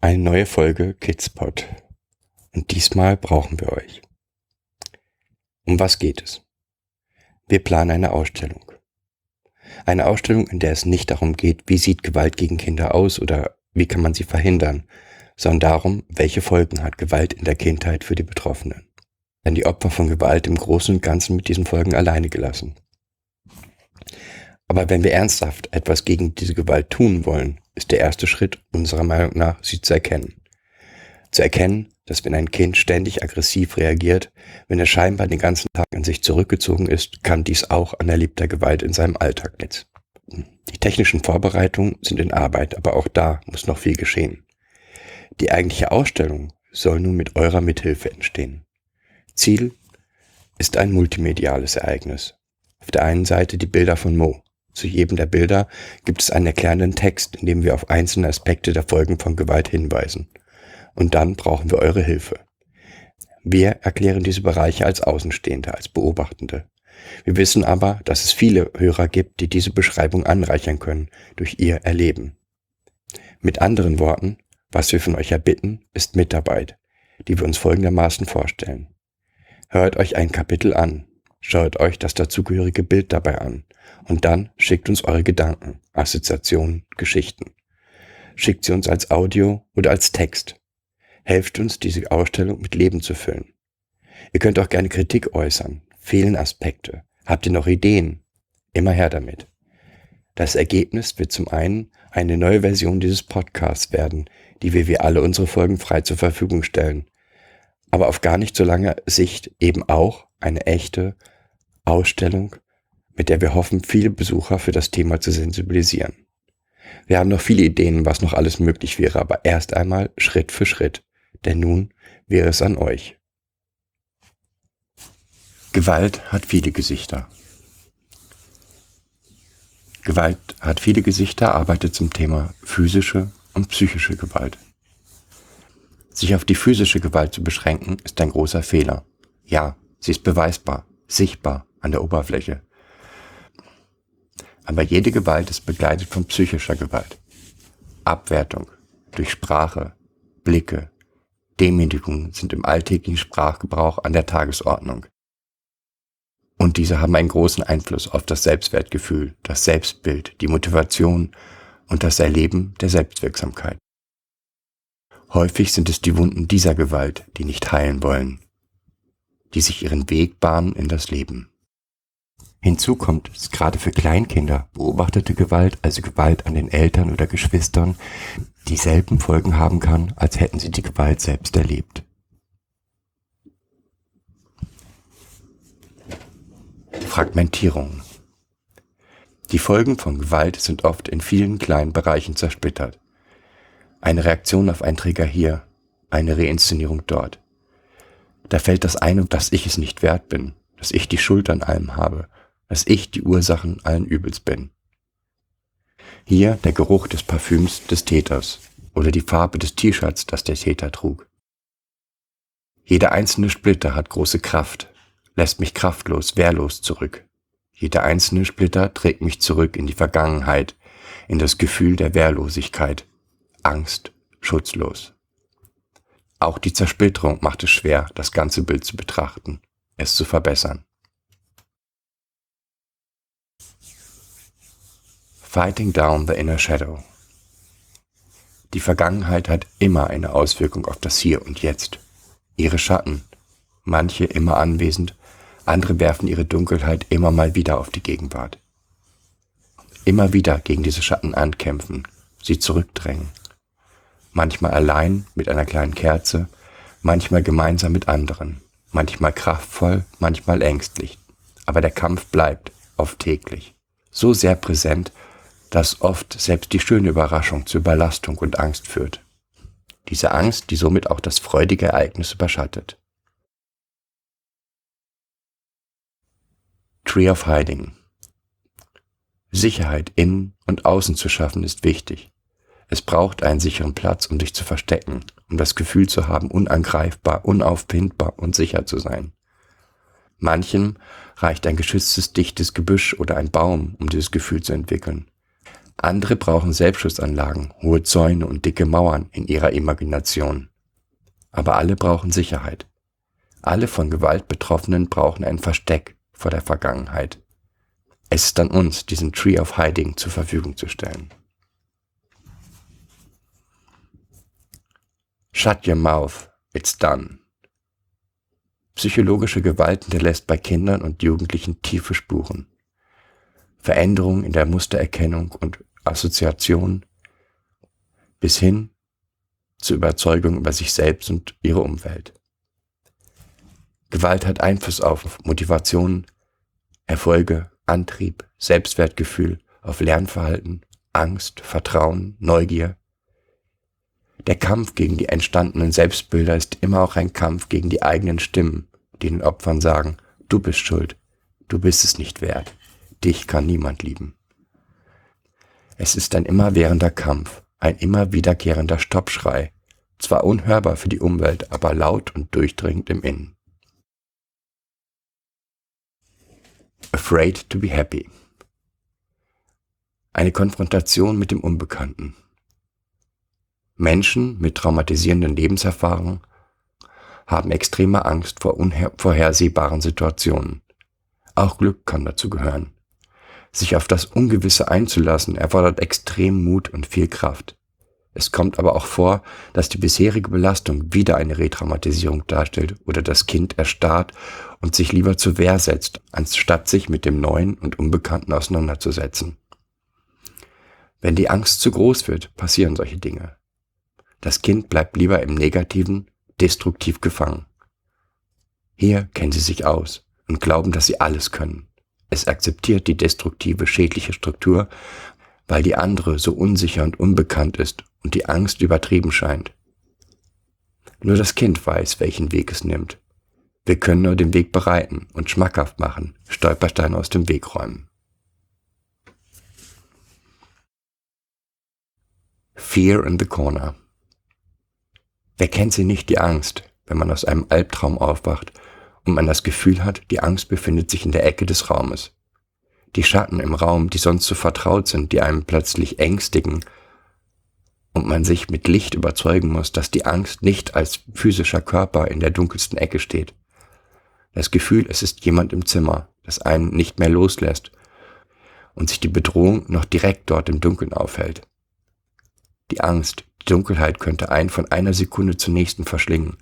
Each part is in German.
Eine neue Folge Kidspot. Und diesmal brauchen wir euch. Um was geht es? Wir planen eine Ausstellung. Eine Ausstellung, in der es nicht darum geht, wie sieht Gewalt gegen Kinder aus oder wie kann man sie verhindern, sondern darum, welche Folgen hat Gewalt in der Kindheit für die Betroffenen. Denn die Opfer von Gewalt im Großen und Ganzen mit diesen Folgen alleine gelassen. Aber wenn wir ernsthaft etwas gegen diese Gewalt tun wollen, ist der erste Schritt unserer Meinung nach, sie zu erkennen. Zu erkennen, dass wenn ein Kind ständig aggressiv reagiert, wenn er scheinbar den ganzen Tag in sich zurückgezogen ist, kann dies auch an erlebter Gewalt in seinem Alltag letzten. Die technischen Vorbereitungen sind in Arbeit, aber auch da muss noch viel geschehen. Die eigentliche Ausstellung soll nun mit eurer Mithilfe entstehen. Ziel ist ein multimediales Ereignis. Auf der einen Seite die Bilder von Mo. Zu jedem der Bilder gibt es einen erklärenden Text, in dem wir auf einzelne Aspekte der Folgen von Gewalt hinweisen. Und dann brauchen wir eure Hilfe. Wir erklären diese Bereiche als Außenstehende, als Beobachtende. Wir wissen aber, dass es viele Hörer gibt, die diese Beschreibung anreichern können durch ihr Erleben. Mit anderen Worten, was wir von euch erbitten, ist Mitarbeit, die wir uns folgendermaßen vorstellen. Hört euch ein Kapitel an, schaut euch das dazugehörige Bild dabei an und dann schickt uns eure Gedanken, Assoziationen, Geschichten. Schickt sie uns als Audio oder als Text. Helft uns, diese Ausstellung mit Leben zu füllen. Ihr könnt auch gerne Kritik äußern, fehlen Aspekte, habt ihr noch Ideen? Immer her damit. Das Ergebnis wird zum einen eine neue Version dieses Podcasts werden, die wir wie alle unsere Folgen frei zur Verfügung stellen, aber auf gar nicht so lange Sicht eben auch eine echte Ausstellung, mit der wir hoffen, viele Besucher für das Thema zu sensibilisieren. Wir haben noch viele Ideen, was noch alles möglich wäre, aber erst einmal Schritt für Schritt, denn nun wäre es an euch. Gewalt hat viele Gesichter. Gewalt hat viele Gesichter, arbeitet zum Thema physische und psychische Gewalt. Sich auf die physische Gewalt zu beschränken, ist ein großer Fehler. Ja, sie ist beweisbar, sichtbar an der Oberfläche. Aber jede Gewalt ist begleitet von psychischer Gewalt. Abwertung durch Sprache, Blicke, Demütigung sind im alltäglichen Sprachgebrauch an der Tagesordnung. Und diese haben einen großen Einfluss auf das Selbstwertgefühl, das Selbstbild, die Motivation und das Erleben der Selbstwirksamkeit. Häufig sind es die Wunden dieser Gewalt, die nicht heilen wollen, die sich ihren Weg bahnen in das Leben. Hinzu kommt, dass gerade für Kleinkinder beobachtete Gewalt, also Gewalt an den Eltern oder Geschwistern, dieselben Folgen haben kann, als hätten sie die Gewalt selbst erlebt. Fragmentierung. Die Folgen von Gewalt sind oft in vielen kleinen Bereichen zersplittert. Eine Reaktion auf einen Trigger hier, eine Reinszenierung dort. Da fällt das ein, dass ich es nicht wert bin, dass ich die Schuld an allem habe, dass ich die Ursachen allen Übels bin. Hier der Geruch des Parfüms des Täters oder die Farbe des T-Shirts, das der Täter trug. Jeder einzelne Splitter hat große Kraft, lässt mich kraftlos, wehrlos zurück. Jeder einzelne Splitter trägt mich zurück in die Vergangenheit, in das Gefühl der Wehrlosigkeit, Angst, schutzlos. Auch die Zersplitterung macht es schwer, das ganze Bild zu betrachten, es zu verbessern. Fighting Down the Inner Shadow. Die Vergangenheit hat immer eine Auswirkung auf das Hier und Jetzt. Ihre Schatten, manche immer anwesend, andere werfen ihre Dunkelheit immer mal wieder auf die Gegenwart. Immer wieder gegen diese Schatten ankämpfen, sie zurückdrängen. Manchmal allein mit einer kleinen Kerze, manchmal gemeinsam mit anderen, manchmal kraftvoll, manchmal ängstlich. Aber der Kampf bleibt, oft täglich, so sehr präsent, dass oft selbst die schöne Überraschung zu Überlastung und Angst führt. Diese Angst, die somit auch das freudige Ereignis überschattet. Tree of Hiding Sicherheit innen und außen zu schaffen ist wichtig. Es braucht einen sicheren Platz, um dich zu verstecken, um das Gefühl zu haben, unangreifbar, unaufbindbar und sicher zu sein. Manchem reicht ein geschütztes, dichtes Gebüsch oder ein Baum, um dieses Gefühl zu entwickeln. Andere brauchen Selbstschussanlagen, hohe Zäune und dicke Mauern in ihrer Imagination. Aber alle brauchen Sicherheit. Alle von Gewalt Betroffenen brauchen ein Versteck vor der Vergangenheit. Es ist an uns, diesen Tree of Hiding zur Verfügung zu stellen. Shut your mouth, it's done. Psychologische Gewalt hinterlässt bei Kindern und Jugendlichen tiefe Spuren. Veränderungen in der Mustererkennung und Assoziation bis hin zur Überzeugung über sich selbst und ihre Umwelt. Gewalt hat Einfluss auf Motivation, Erfolge, Antrieb, Selbstwertgefühl, auf Lernverhalten, Angst, Vertrauen, Neugier. Der Kampf gegen die entstandenen Selbstbilder ist immer auch ein Kampf gegen die eigenen Stimmen, die den Opfern sagen, du bist schuld, du bist es nicht wert, dich kann niemand lieben. Es ist ein immerwährender Kampf, ein immer wiederkehrender Stoppschrei, zwar unhörbar für die Umwelt, aber laut und durchdringend im Innen. Afraid to be happy. Eine Konfrontation mit dem Unbekannten. Menschen mit traumatisierenden Lebenserfahrungen haben extreme Angst vor unvorhersehbaren Situationen. Auch Glück kann dazu gehören. Sich auf das Ungewisse einzulassen erfordert extrem Mut und viel Kraft. Es kommt aber auch vor, dass die bisherige Belastung wieder eine Retraumatisierung darstellt oder das Kind erstarrt und sich lieber zur Wehr setzt, anstatt sich mit dem Neuen und Unbekannten auseinanderzusetzen. Wenn die Angst zu groß wird, passieren solche Dinge. Das Kind bleibt lieber im Negativen, destruktiv gefangen. Hier kennen sie sich aus und glauben, dass sie alles können. Es akzeptiert die destruktive, schädliche Struktur, weil die andere so unsicher und unbekannt ist und die Angst übertrieben scheint. Nur das Kind weiß, welchen Weg es nimmt. Wir können nur den Weg bereiten und schmackhaft machen, Stolpersteine aus dem Weg räumen. Fear in the Corner. Wer kennt sie nicht, die Angst, wenn man aus einem Albtraum aufwacht und man das Gefühl hat, die Angst befindet sich in der Ecke des Raumes. Die Schatten im Raum, die sonst so vertraut sind, die einem plötzlich ängstigen und man sich mit Licht überzeugen muss, dass die Angst nicht als physischer Körper in der dunkelsten Ecke steht. Das Gefühl, es ist jemand im Zimmer, das einen nicht mehr loslässt und sich die Bedrohung noch direkt dort im Dunkeln aufhält. Die Angst, Dunkelheit könnte einen von einer Sekunde zur nächsten verschlingen.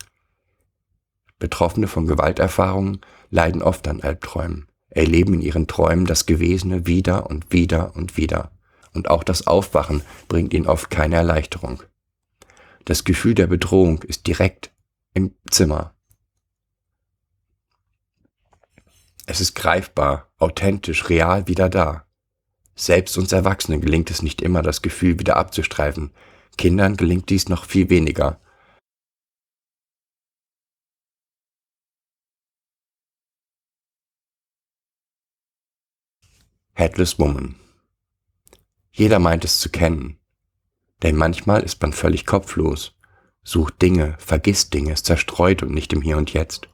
Betroffene von Gewalterfahrungen leiden oft an Albträumen, erleben in ihren Träumen das Gewesene wieder und wieder und wieder. Und auch das Aufwachen bringt ihnen oft keine Erleichterung. Das Gefühl der Bedrohung ist direkt im Zimmer. Es ist greifbar, authentisch, real wieder da. Selbst uns Erwachsenen gelingt es nicht immer, das Gefühl wieder abzustreifen. Kindern gelingt dies noch viel weniger. Headless Woman. Jeder meint es zu kennen. Denn manchmal ist man völlig kopflos, sucht Dinge, vergisst Dinge, ist zerstreut und nicht im Hier und Jetzt.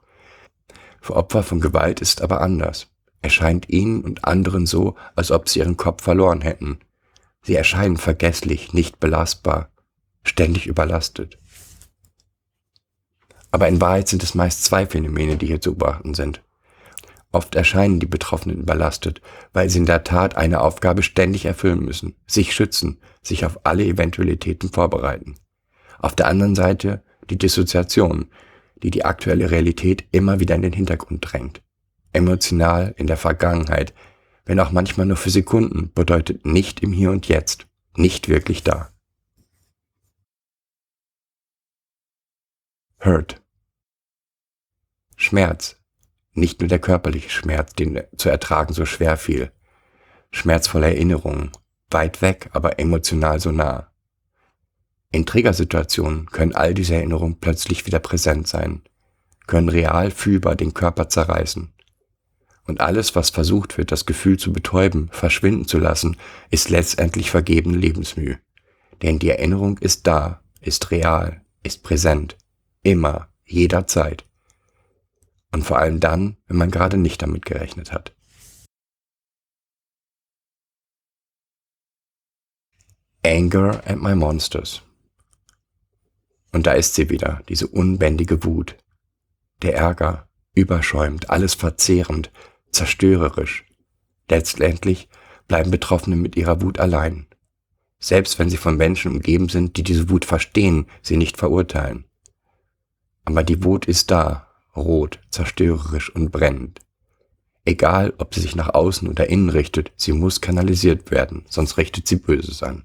Für Opfer von Gewalt ist aber anders. Erscheint ihnen und anderen so, als ob sie ihren Kopf verloren hätten. Sie erscheinen vergesslich, nicht belastbar, ständig überlastet. Aber in Wahrheit sind es meist zwei Phänomene, die hier zu beobachten sind. Oft erscheinen die Betroffenen überlastet, weil sie in der Tat eine Aufgabe ständig erfüllen müssen, sich schützen, sich auf alle Eventualitäten vorbereiten. Auf der anderen Seite die Dissoziation, die die aktuelle Realität immer wieder in den Hintergrund drängt. Emotional in der Vergangenheit, wenn auch manchmal nur für Sekunden, bedeutet nicht im Hier und Jetzt, nicht wirklich da. Hurt. Schmerz nicht nur der körperliche Schmerz, den zu ertragen so schwer fiel. Schmerzvolle Erinnerungen, weit weg, aber emotional so nah. In Triggersituationen können all diese Erinnerungen plötzlich wieder präsent sein, können real fühlbar den Körper zerreißen. Und alles, was versucht wird, das Gefühl zu betäuben, verschwinden zu lassen, ist letztendlich vergebene Lebensmühe. Denn die Erinnerung ist da, ist real, ist präsent, immer, jederzeit. Und vor allem dann, wenn man gerade nicht damit gerechnet hat. Anger at my monsters. Und da ist sie wieder, diese unbändige Wut. Der Ärger, überschäumt, alles verzehrend, zerstörerisch. Letztendlich bleiben Betroffene mit ihrer Wut allein. Selbst wenn sie von Menschen umgeben sind, die diese Wut verstehen, sie nicht verurteilen. Aber die Wut ist da, rot, zerstörerisch und brennend. Egal, ob sie sich nach außen oder innen richtet, sie muss kanalisiert werden, sonst richtet sie Böses an.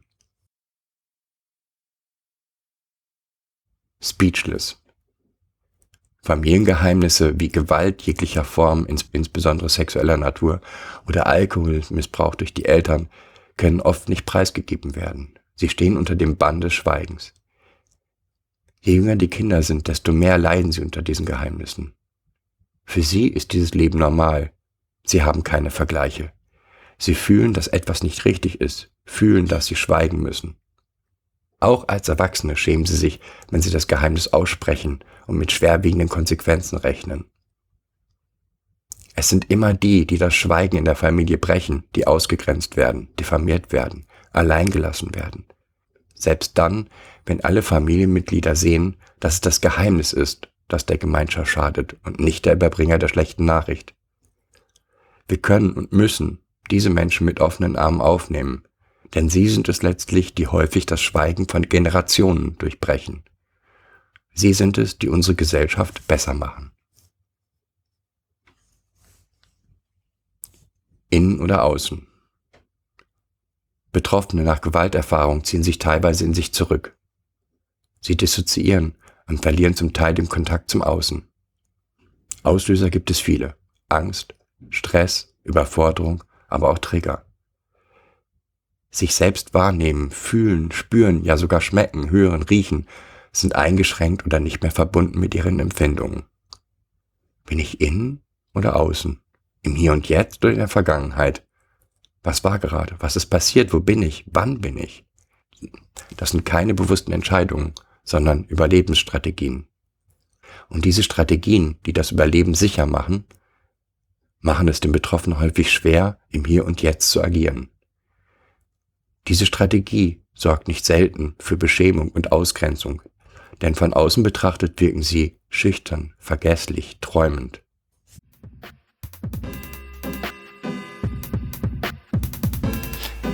Speechless. Familiengeheimnisse wie Gewalt jeglicher Form, insbesondere sexueller Natur, oder Alkoholmissbrauch durch die Eltern können oft nicht preisgegeben werden. Sie stehen unter dem Bann des Schweigens. Je jünger die Kinder sind, desto mehr leiden sie unter diesen Geheimnissen. Für sie ist dieses Leben normal. Sie haben keine Vergleiche. Sie fühlen, dass etwas nicht richtig ist, fühlen, dass sie schweigen müssen. Auch als Erwachsene schämen sie sich, wenn sie das Geheimnis aussprechen und mit schwerwiegenden Konsequenzen rechnen. Es sind immer die, die das Schweigen in der Familie brechen, die ausgegrenzt werden, diffamiert werden, alleingelassen werden. Selbst dann, wenn alle Familienmitglieder sehen, dass es das Geheimnis ist, das der Gemeinschaft schadet und nicht der Überbringer der schlechten Nachricht. Wir können und müssen diese Menschen mit offenen Armen aufnehmen, denn sie sind es letztlich, die häufig das Schweigen von Generationen durchbrechen. Sie sind es, die unsere Gesellschaft besser machen. Innen oder außen. Betroffene nach Gewalterfahrung ziehen sich teilweise in sich zurück. Sie dissoziieren und verlieren zum Teil den Kontakt zum Außen. Auslöser gibt es viele. Angst, Stress, Überforderung, aber auch Trigger sich selbst wahrnehmen, fühlen, spüren, ja sogar schmecken, hören, riechen, sind eingeschränkt oder nicht mehr verbunden mit ihren Empfindungen. Bin ich innen oder außen? Im Hier und Jetzt oder in der Vergangenheit? Was war gerade? Was ist passiert? Wo bin ich? Wann bin ich? Das sind keine bewussten Entscheidungen, sondern Überlebensstrategien. Und diese Strategien, die das Überleben sicher machen, machen es den Betroffenen häufig schwer, im Hier und Jetzt zu agieren. Diese Strategie sorgt nicht selten für Beschämung und Ausgrenzung, denn von außen betrachtet wirken sie schüchtern, vergesslich, träumend.